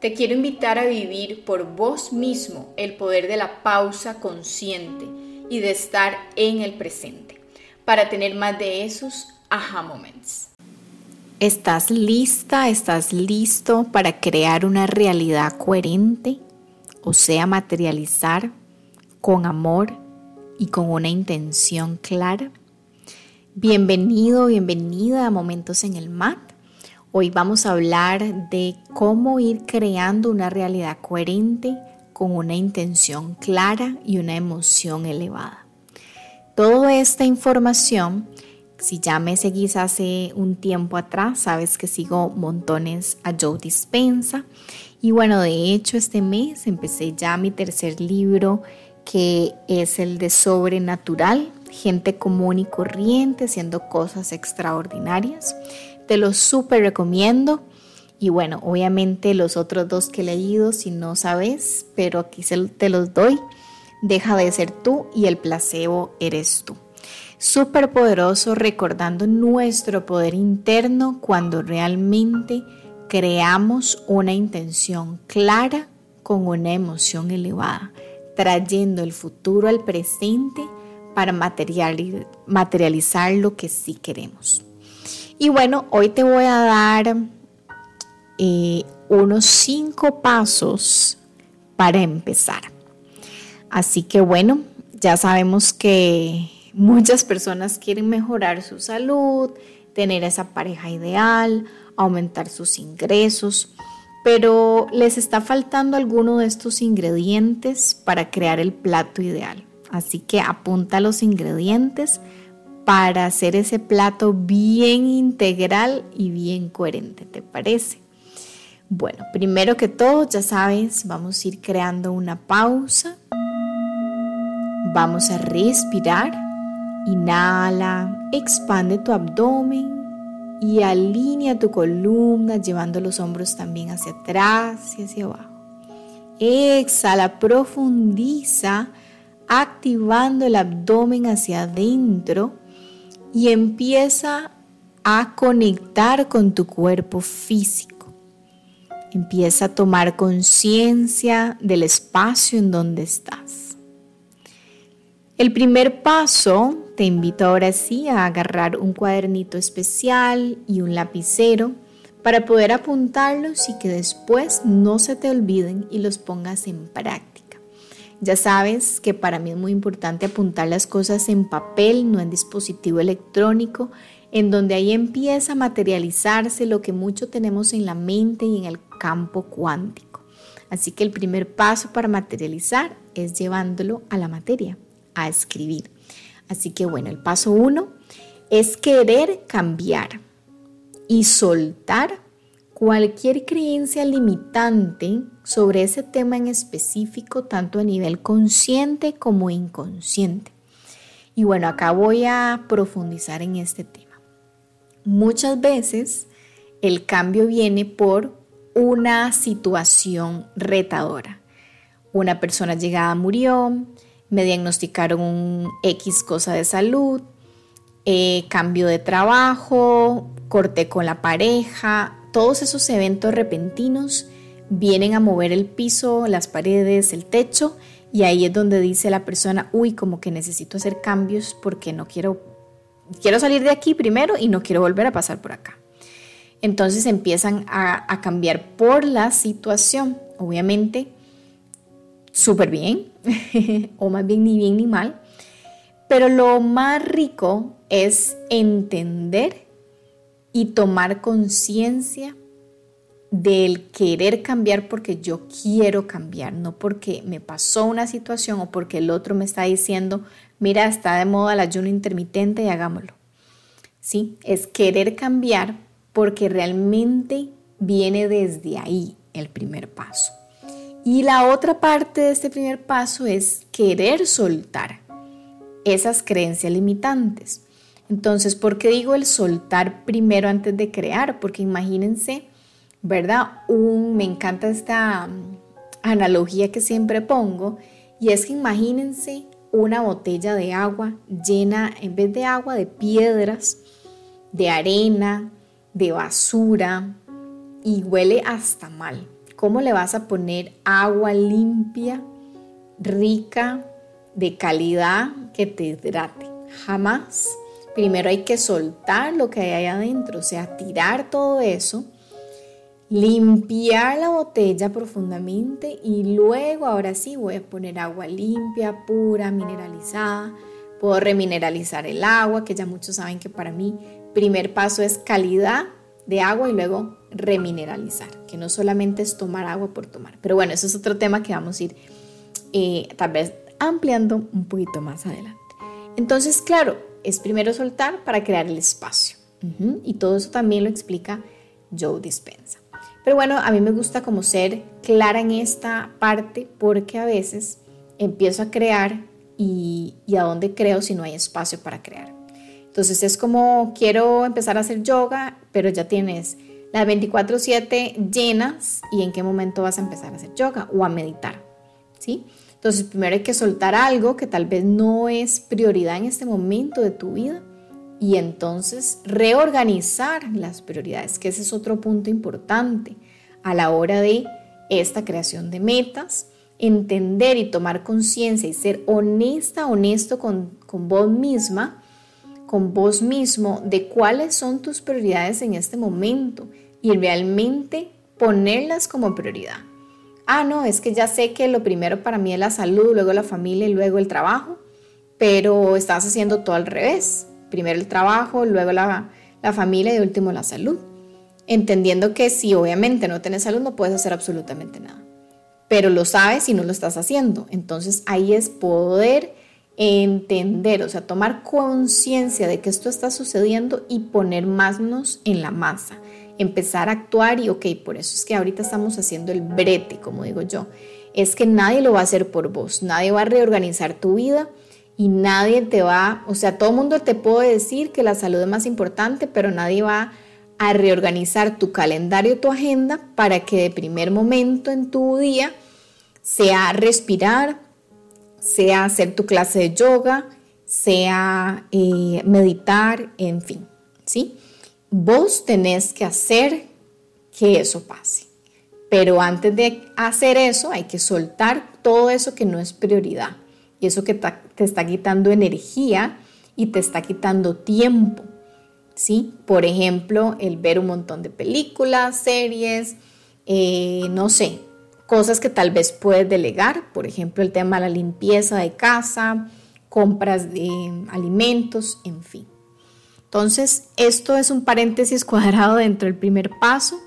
Te quiero invitar a vivir por vos mismo el poder de la pausa consciente y de estar en el presente para tener más de esos aha moments. ¿Estás lista? ¿Estás listo para crear una realidad coherente? O sea, materializar con amor y con una intención clara. Bienvenido, bienvenida a Momentos en el MAT Hoy vamos a hablar de cómo ir creando una realidad coherente con una intención clara y una emoción elevada. Toda esta información, si ya me seguís hace un tiempo atrás, sabes que sigo montones a Joe Dispensa. Y bueno, de hecho este mes empecé ya mi tercer libro que es el de Sobrenatural, gente común y corriente haciendo cosas extraordinarias. Te lo súper recomiendo. Y bueno, obviamente los otros dos que he leído, si no sabes, pero aquí te los doy. Deja de ser tú y el placebo eres tú. Súper poderoso recordando nuestro poder interno cuando realmente creamos una intención clara con una emoción elevada, trayendo el futuro al presente para materializar lo que sí queremos. Y bueno, hoy te voy a dar eh, unos cinco pasos para empezar. Así que bueno, ya sabemos que muchas personas quieren mejorar su salud, tener esa pareja ideal, aumentar sus ingresos, pero les está faltando alguno de estos ingredientes para crear el plato ideal. Así que apunta los ingredientes para hacer ese plato bien integral y bien coherente, ¿te parece? Bueno, primero que todo, ya sabes, vamos a ir creando una pausa. Vamos a respirar. Inhala, expande tu abdomen y alinea tu columna llevando los hombros también hacia atrás y hacia abajo. Exhala, profundiza, activando el abdomen hacia adentro y empieza a conectar con tu cuerpo físico. Empieza a tomar conciencia del espacio en donde estás. El primer paso, te invito ahora sí a agarrar un cuadernito especial y un lapicero para poder apuntarlos y que después no se te olviden y los pongas en práctica. Ya sabes que para mí es muy importante apuntar las cosas en papel, no en dispositivo electrónico, en donde ahí empieza a materializarse lo que mucho tenemos en la mente y en el campo cuántico. Así que el primer paso para materializar es llevándolo a la materia, a escribir. Así que bueno, el paso uno es querer cambiar y soltar cualquier creencia limitante sobre ese tema en específico, tanto a nivel consciente como inconsciente. Y bueno, acá voy a profundizar en este tema. Muchas veces el cambio viene por una situación retadora. Una persona llegada murió, me diagnosticaron un X cosa de salud, eh, cambio de trabajo, corté con la pareja, todos esos eventos repentinos vienen a mover el piso, las paredes, el techo y ahí es donde dice la persona, uy, como que necesito hacer cambios porque no quiero, quiero salir de aquí primero y no quiero volver a pasar por acá. Entonces empiezan a, a cambiar por la situación, obviamente, súper bien, o más bien ni bien ni mal, pero lo más rico es entender y tomar conciencia del querer cambiar porque yo quiero cambiar, no porque me pasó una situación o porque el otro me está diciendo, mira, está de moda el ayuno intermitente y hagámoslo. Sí, es querer cambiar porque realmente viene desde ahí el primer paso. Y la otra parte de este primer paso es querer soltar esas creencias limitantes. Entonces, ¿por qué digo el soltar primero antes de crear? Porque imagínense, ¿verdad? Un, me encanta esta mm, analogía que siempre pongo, y es que imagínense una botella de agua llena, en vez de agua, de piedras, de arena, de basura, y huele hasta mal. ¿Cómo le vas a poner agua limpia, rica, de calidad que te hidrate? Jamás. Primero hay que soltar lo que hay ahí adentro, o sea, tirar todo eso, limpiar la botella profundamente y luego ahora sí voy a poner agua limpia, pura, mineralizada. Puedo remineralizar el agua, que ya muchos saben que para mí primer paso es calidad de agua y luego remineralizar, que no solamente es tomar agua por tomar. Pero bueno, eso es otro tema que vamos a ir eh, tal vez ampliando un poquito más adelante. Entonces, claro, es primero soltar para crear el espacio. Y todo eso también lo explica Joe Dispensa. Pero bueno, a mí me gusta como ser clara en esta parte porque a veces empiezo a crear y, y a dónde creo si no hay espacio para crear. Entonces es como quiero empezar a hacer yoga, pero ya tienes las 24/7 llenas y en qué momento vas a empezar a hacer yoga o a meditar, ¿sí? Entonces primero hay que soltar algo que tal vez no es prioridad en este momento de tu vida y entonces reorganizar las prioridades, que ese es otro punto importante a la hora de esta creación de metas, entender y tomar conciencia y ser honesta, honesto con, con vos misma con vos mismo de cuáles son tus prioridades en este momento y realmente ponerlas como prioridad. Ah, no, es que ya sé que lo primero para mí es la salud, luego la familia y luego el trabajo, pero estás haciendo todo al revés. Primero el trabajo, luego la, familia y último la salud. Entendiendo que si obviamente no tienes salud no puedes hacer absolutamente nada, pero lo sabes y no lo estás haciendo. Entonces ahí es poder entender, o sea, tomar conciencia de que esto está sucediendo y poner manos en la masa, empezar a actuar y, ok, por eso es que ahorita estamos haciendo el brete, como digo yo, es que nadie lo va a hacer por vos, nadie va a reorganizar tu vida y nadie te va, o sea, todo el mundo te puede decir que la salud es más importante, pero nadie va a reorganizar tu calendario, tu agenda, para que de primer momento en tu día sea respirar, sea hacer tu clase de yoga, sea eh, meditar, en fin, ¿sí? Vos tenés que hacer que eso pase. Pero antes de hacer eso hay que soltar todo eso que no es prioridad y eso que te está quitando energía y te está quitando tiempo. ¿sí? Por ejemplo, el ver un montón de películas, series, eh, no sé, cosas que tal vez puedes delegar, por ejemplo, el tema de la limpieza de casa, compras de alimentos, en fin. Entonces, esto es un paréntesis cuadrado dentro del primer paso,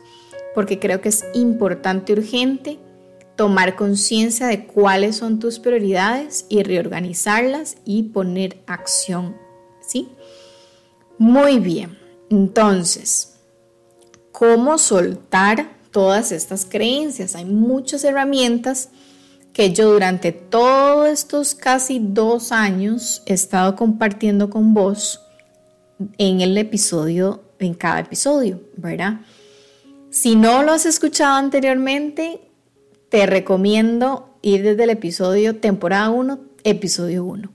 porque creo que es importante, urgente, tomar conciencia de cuáles son tus prioridades y reorganizarlas y poner acción, ¿sí? Muy bien, entonces, ¿cómo soltar todas estas creencias. Hay muchas herramientas que yo durante todos estos casi dos años he estado compartiendo con vos en el episodio, en cada episodio, ¿verdad? Si no lo has escuchado anteriormente, te recomiendo ir desde el episodio temporada 1, episodio 1,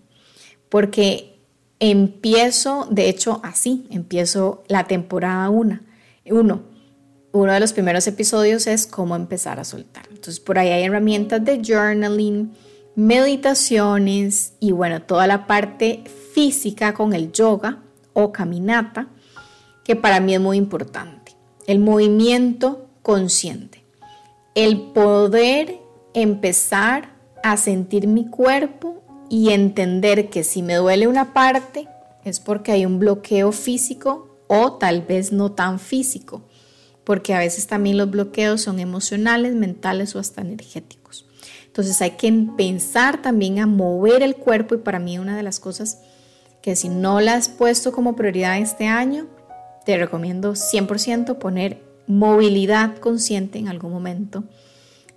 porque empiezo, de hecho así, empiezo la temporada 1, 1 uno de los primeros episodios es cómo empezar a soltar. Entonces por ahí hay herramientas de journaling, meditaciones y bueno, toda la parte física con el yoga o caminata, que para mí es muy importante. El movimiento consciente. El poder empezar a sentir mi cuerpo y entender que si me duele una parte es porque hay un bloqueo físico o tal vez no tan físico porque a veces también los bloqueos son emocionales, mentales o hasta energéticos. Entonces hay que pensar también a mover el cuerpo y para mí una de las cosas que si no la has puesto como prioridad este año, te recomiendo 100% poner movilidad consciente en algún momento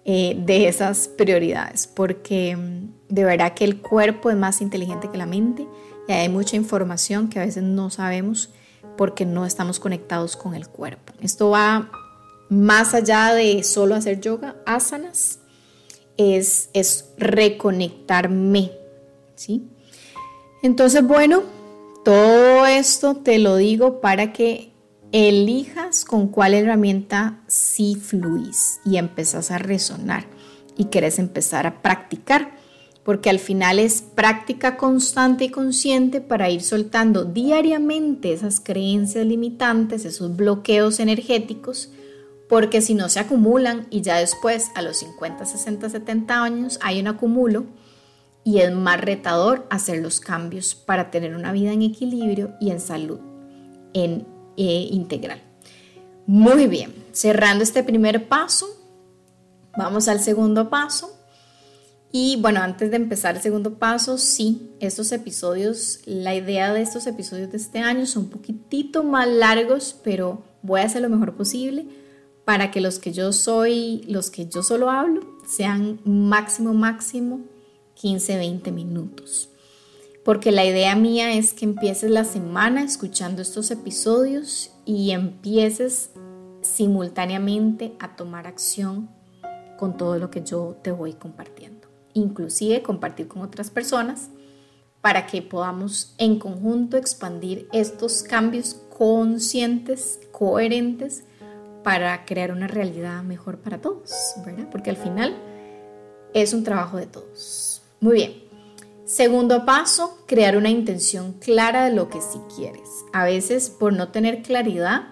eh, de esas prioridades, porque mm, de verdad que el cuerpo es más inteligente que la mente y hay mucha información que a veces no sabemos porque no estamos conectados con el cuerpo. Esto va más allá de solo hacer yoga, asanas, es, es reconectarme, ¿sí? Entonces, bueno, todo esto te lo digo para que elijas con cuál herramienta sí fluís y empezás a resonar y querés empezar a practicar, porque al final es práctica constante y consciente para ir soltando diariamente esas creencias limitantes, esos bloqueos energéticos, porque si no se acumulan y ya después a los 50, 60, 70 años hay un acumulo y es más retador hacer los cambios para tener una vida en equilibrio y en salud en eh, integral. Muy bien, cerrando este primer paso, vamos al segundo paso. Y bueno, antes de empezar el segundo paso, sí, estos episodios, la idea de estos episodios de este año son un poquitito más largos, pero voy a hacer lo mejor posible para que los que yo soy, los que yo solo hablo, sean máximo, máximo 15, 20 minutos. Porque la idea mía es que empieces la semana escuchando estos episodios y empieces simultáneamente a tomar acción con todo lo que yo te voy compartiendo. Inclusive compartir con otras personas para que podamos en conjunto expandir estos cambios conscientes, coherentes, para crear una realidad mejor para todos, ¿verdad? Porque al final es un trabajo de todos. Muy bien. Segundo paso, crear una intención clara de lo que sí quieres. A veces por no tener claridad,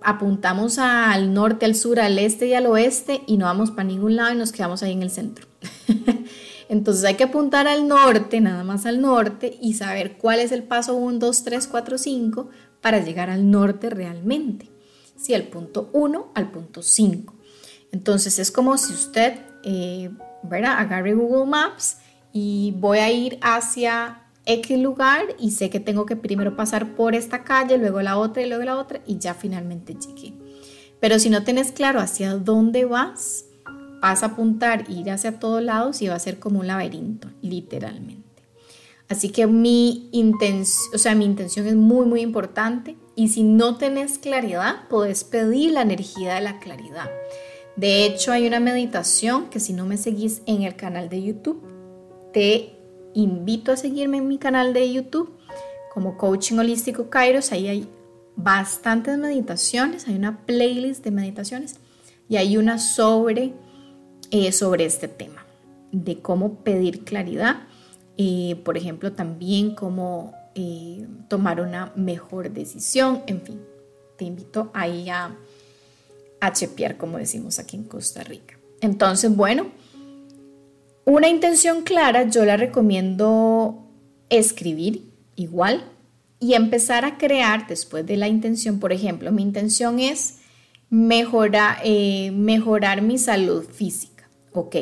apuntamos al norte, al sur, al este y al oeste y no vamos para ningún lado y nos quedamos ahí en el centro. Entonces hay que apuntar al norte, nada más al norte, y saber cuál es el paso 1, 2, 3, 4, 5 para llegar al norte realmente. Sí, al punto 1 al punto 5. Entonces es como si usted, eh, ¿verdad? Agarre Google Maps y voy a ir hacia X lugar y sé que tengo que primero pasar por esta calle, luego la otra y luego la otra y ya finalmente llegué. Pero si no tienes claro hacia dónde vas, vas a apuntar, ir hacia todos lados y va a ser como un laberinto, literalmente. Así que mi intención, o sea, mi intención es muy, muy importante. Y si no tenés claridad, puedes pedir la energía de la claridad. De hecho, hay una meditación que si no me seguís en el canal de YouTube, te invito a seguirme en mi canal de YouTube como Coaching Holístico Kairos. Ahí hay bastantes meditaciones, hay una playlist de meditaciones y hay una sobre, eh, sobre este tema, de cómo pedir claridad, eh, por ejemplo, también cómo eh, tomar una mejor decisión, en fin, te invito ahí a, a chepear, como decimos aquí en Costa Rica. Entonces, bueno, una intención clara yo la recomiendo escribir igual y empezar a crear después de la intención. Por ejemplo, mi intención es mejorar, eh, mejorar mi salud física. Ok.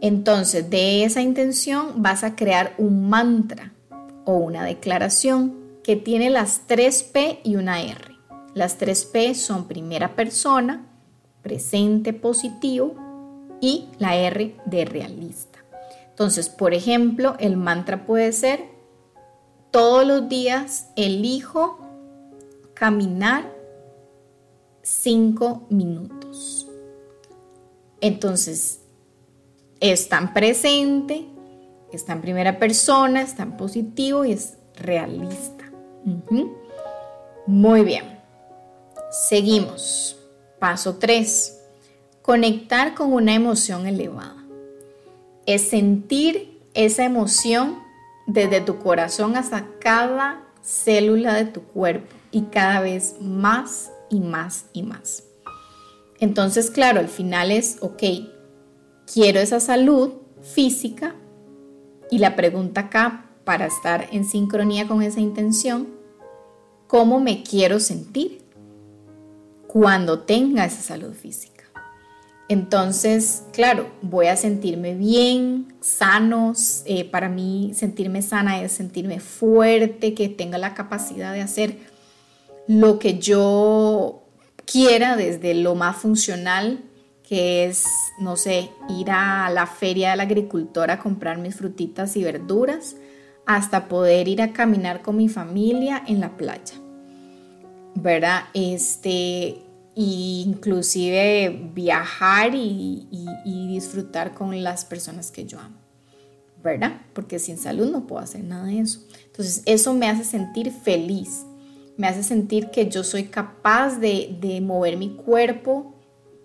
Entonces, de esa intención vas a crear un mantra o una declaración que tiene las tres P y una R. Las tres P son primera persona, presente positivo y la R de realista. Entonces, por ejemplo, el mantra puede ser, todos los días elijo caminar cinco minutos. Entonces, es tan presente, está en primera persona, está en positivo y es realista. Muy bien. Seguimos. Paso 3 Conectar con una emoción elevada. Es sentir esa emoción desde tu corazón hasta cada célula de tu cuerpo y cada vez más y más y más. Entonces, claro, al final es, ok, quiero esa salud física y la pregunta acá, para estar en sincronía con esa intención, ¿cómo me quiero sentir cuando tenga esa salud física? Entonces, claro, voy a sentirme bien, sanos. Eh, para mí sentirme sana es sentirme fuerte, que tenga la capacidad de hacer lo que yo quiera desde lo más funcional, que es, no sé, ir a la feria de la agricultora a comprar mis frutitas y verduras, hasta poder ir a caminar con mi familia en la playa. ¿Verdad? Este, inclusive viajar y, disfrutar con las personas que yo amo, ¿verdad? Porque sin salud no puedo hacer nada de eso. Entonces eso me hace sentir feliz, me hace sentir que yo soy capaz de, de mover mi cuerpo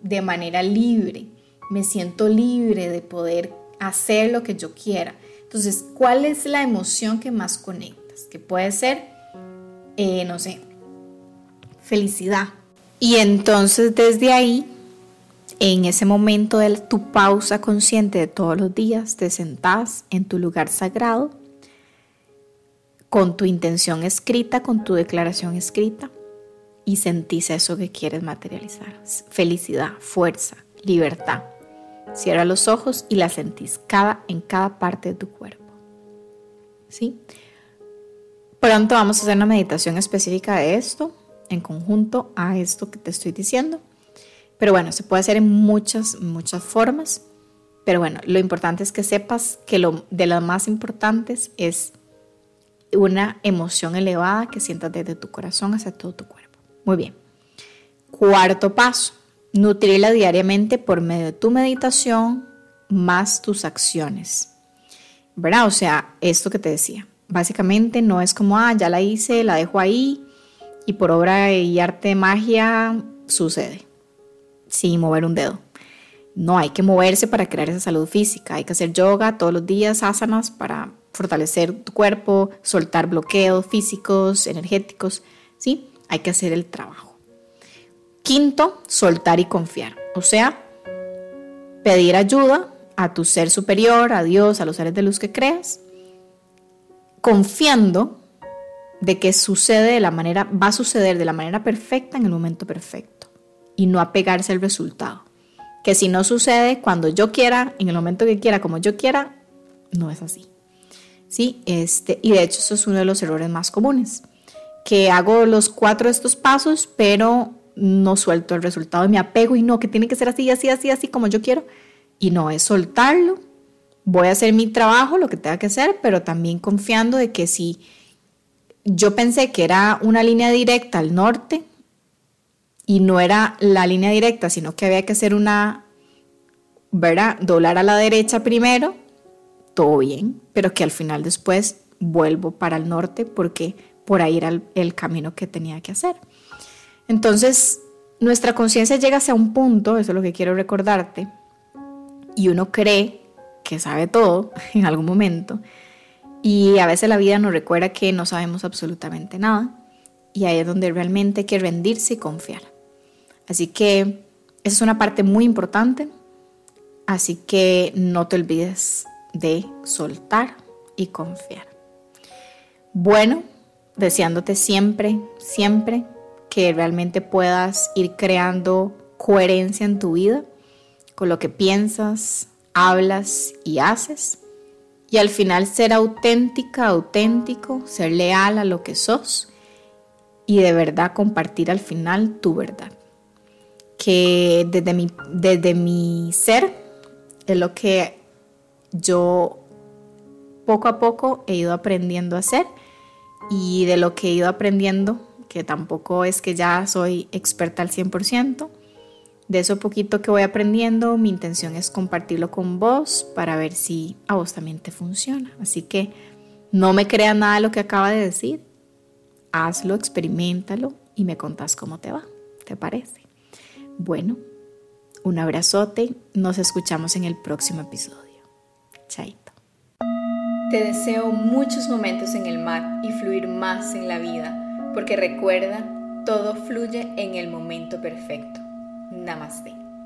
de manera libre, me siento libre de poder hacer lo que yo quiera. Entonces, ¿cuál es la emoción que más conectas? Que puede ser, eh, no sé, felicidad. Y entonces desde ahí, en ese momento de tu pausa consciente de todos los días, te sentás en tu lugar sagrado con tu intención escrita, con tu declaración escrita y sentís eso que quieres materializar. Felicidad, fuerza, libertad. Cierra los ojos y la sentís cada, en cada parte de tu cuerpo. ¿Sí? Pronto vamos a hacer una meditación específica de esto, en conjunto a esto que te estoy diciendo. Pero bueno, se puede hacer en muchas, muchas formas. Pero bueno, lo importante es que sepas que lo de las más importantes es una emoción elevada que sientas desde tu corazón hacia todo tu cuerpo. Muy bien. Cuarto paso, nutrirla diariamente por medio de tu meditación más tus acciones. ¿Verdad? O sea, esto que te decía. Básicamente no es como, ah, ya la hice, la dejo ahí y por obra y arte de magia sucede sin mover un dedo. No, hay que moverse para crear esa salud física. Hay que hacer yoga todos los días, asanas, para fortalecer tu cuerpo, soltar bloqueos físicos, energéticos, ¿sí? Hay que hacer el trabajo. Quinto, soltar y confiar. O sea, pedir ayuda a tu ser superior, a Dios, a los seres de luz que creas, confiando de que sucede de la manera, va a suceder de la manera perfecta en el momento perfecto y no apegarse al resultado. Que si no sucede cuando yo quiera, en el momento que quiera, como yo quiera, no es así. Sí, este, y de hecho eso es uno de los errores más comunes que hago los cuatro de estos pasos, pero no suelto el resultado y me apego y no, que tiene que ser así, así, así, así como yo quiero. Y no, es soltarlo. Voy a hacer mi trabajo, lo que tenga que hacer, pero también confiando de que si yo pensé que era una línea directa al norte y no era la línea directa, sino que había que hacer una, ¿verdad? Doblar a la derecha primero, todo bien, pero que al final después vuelvo para el norte porque por ahí era el, camino que tenía que hacer. Entonces, nuestra conciencia llega hacia un punto, eso es lo que quiero recordarte, y uno cree que sabe todo en algún momento, y a veces la vida nos recuerda que no sabemos absolutamente nada, y ahí es donde realmente hay que rendirse y confiar. Así que esa es una parte muy importante, así que no te olvides de soltar y confiar. Bueno, deseándote siempre, siempre que realmente puedas ir creando coherencia en tu vida con lo que piensas, hablas y haces. Y al final ser auténtica, auténtico, ser leal a lo que sos y de verdad compartir al final tu verdad. Que desde mi, desde mi ser es lo que yo poco a poco he ido aprendiendo a hacer y de lo que he ido aprendiendo, que tampoco es que ya soy experta al 100%, de eso poquito que voy aprendiendo, mi intención es compartirlo con vos para ver si a vos también te funciona. Así que no me creas nada de lo que acaba de decir, hazlo, experimentalo y me contás cómo te va. ¿Te parece? Bueno, un abrazote, nos escuchamos en el próximo episodio. Chaito. Te deseo muchos momentos en el mar y fluir más en la vida, porque recuerda, todo fluye en el momento perfecto. Namaste.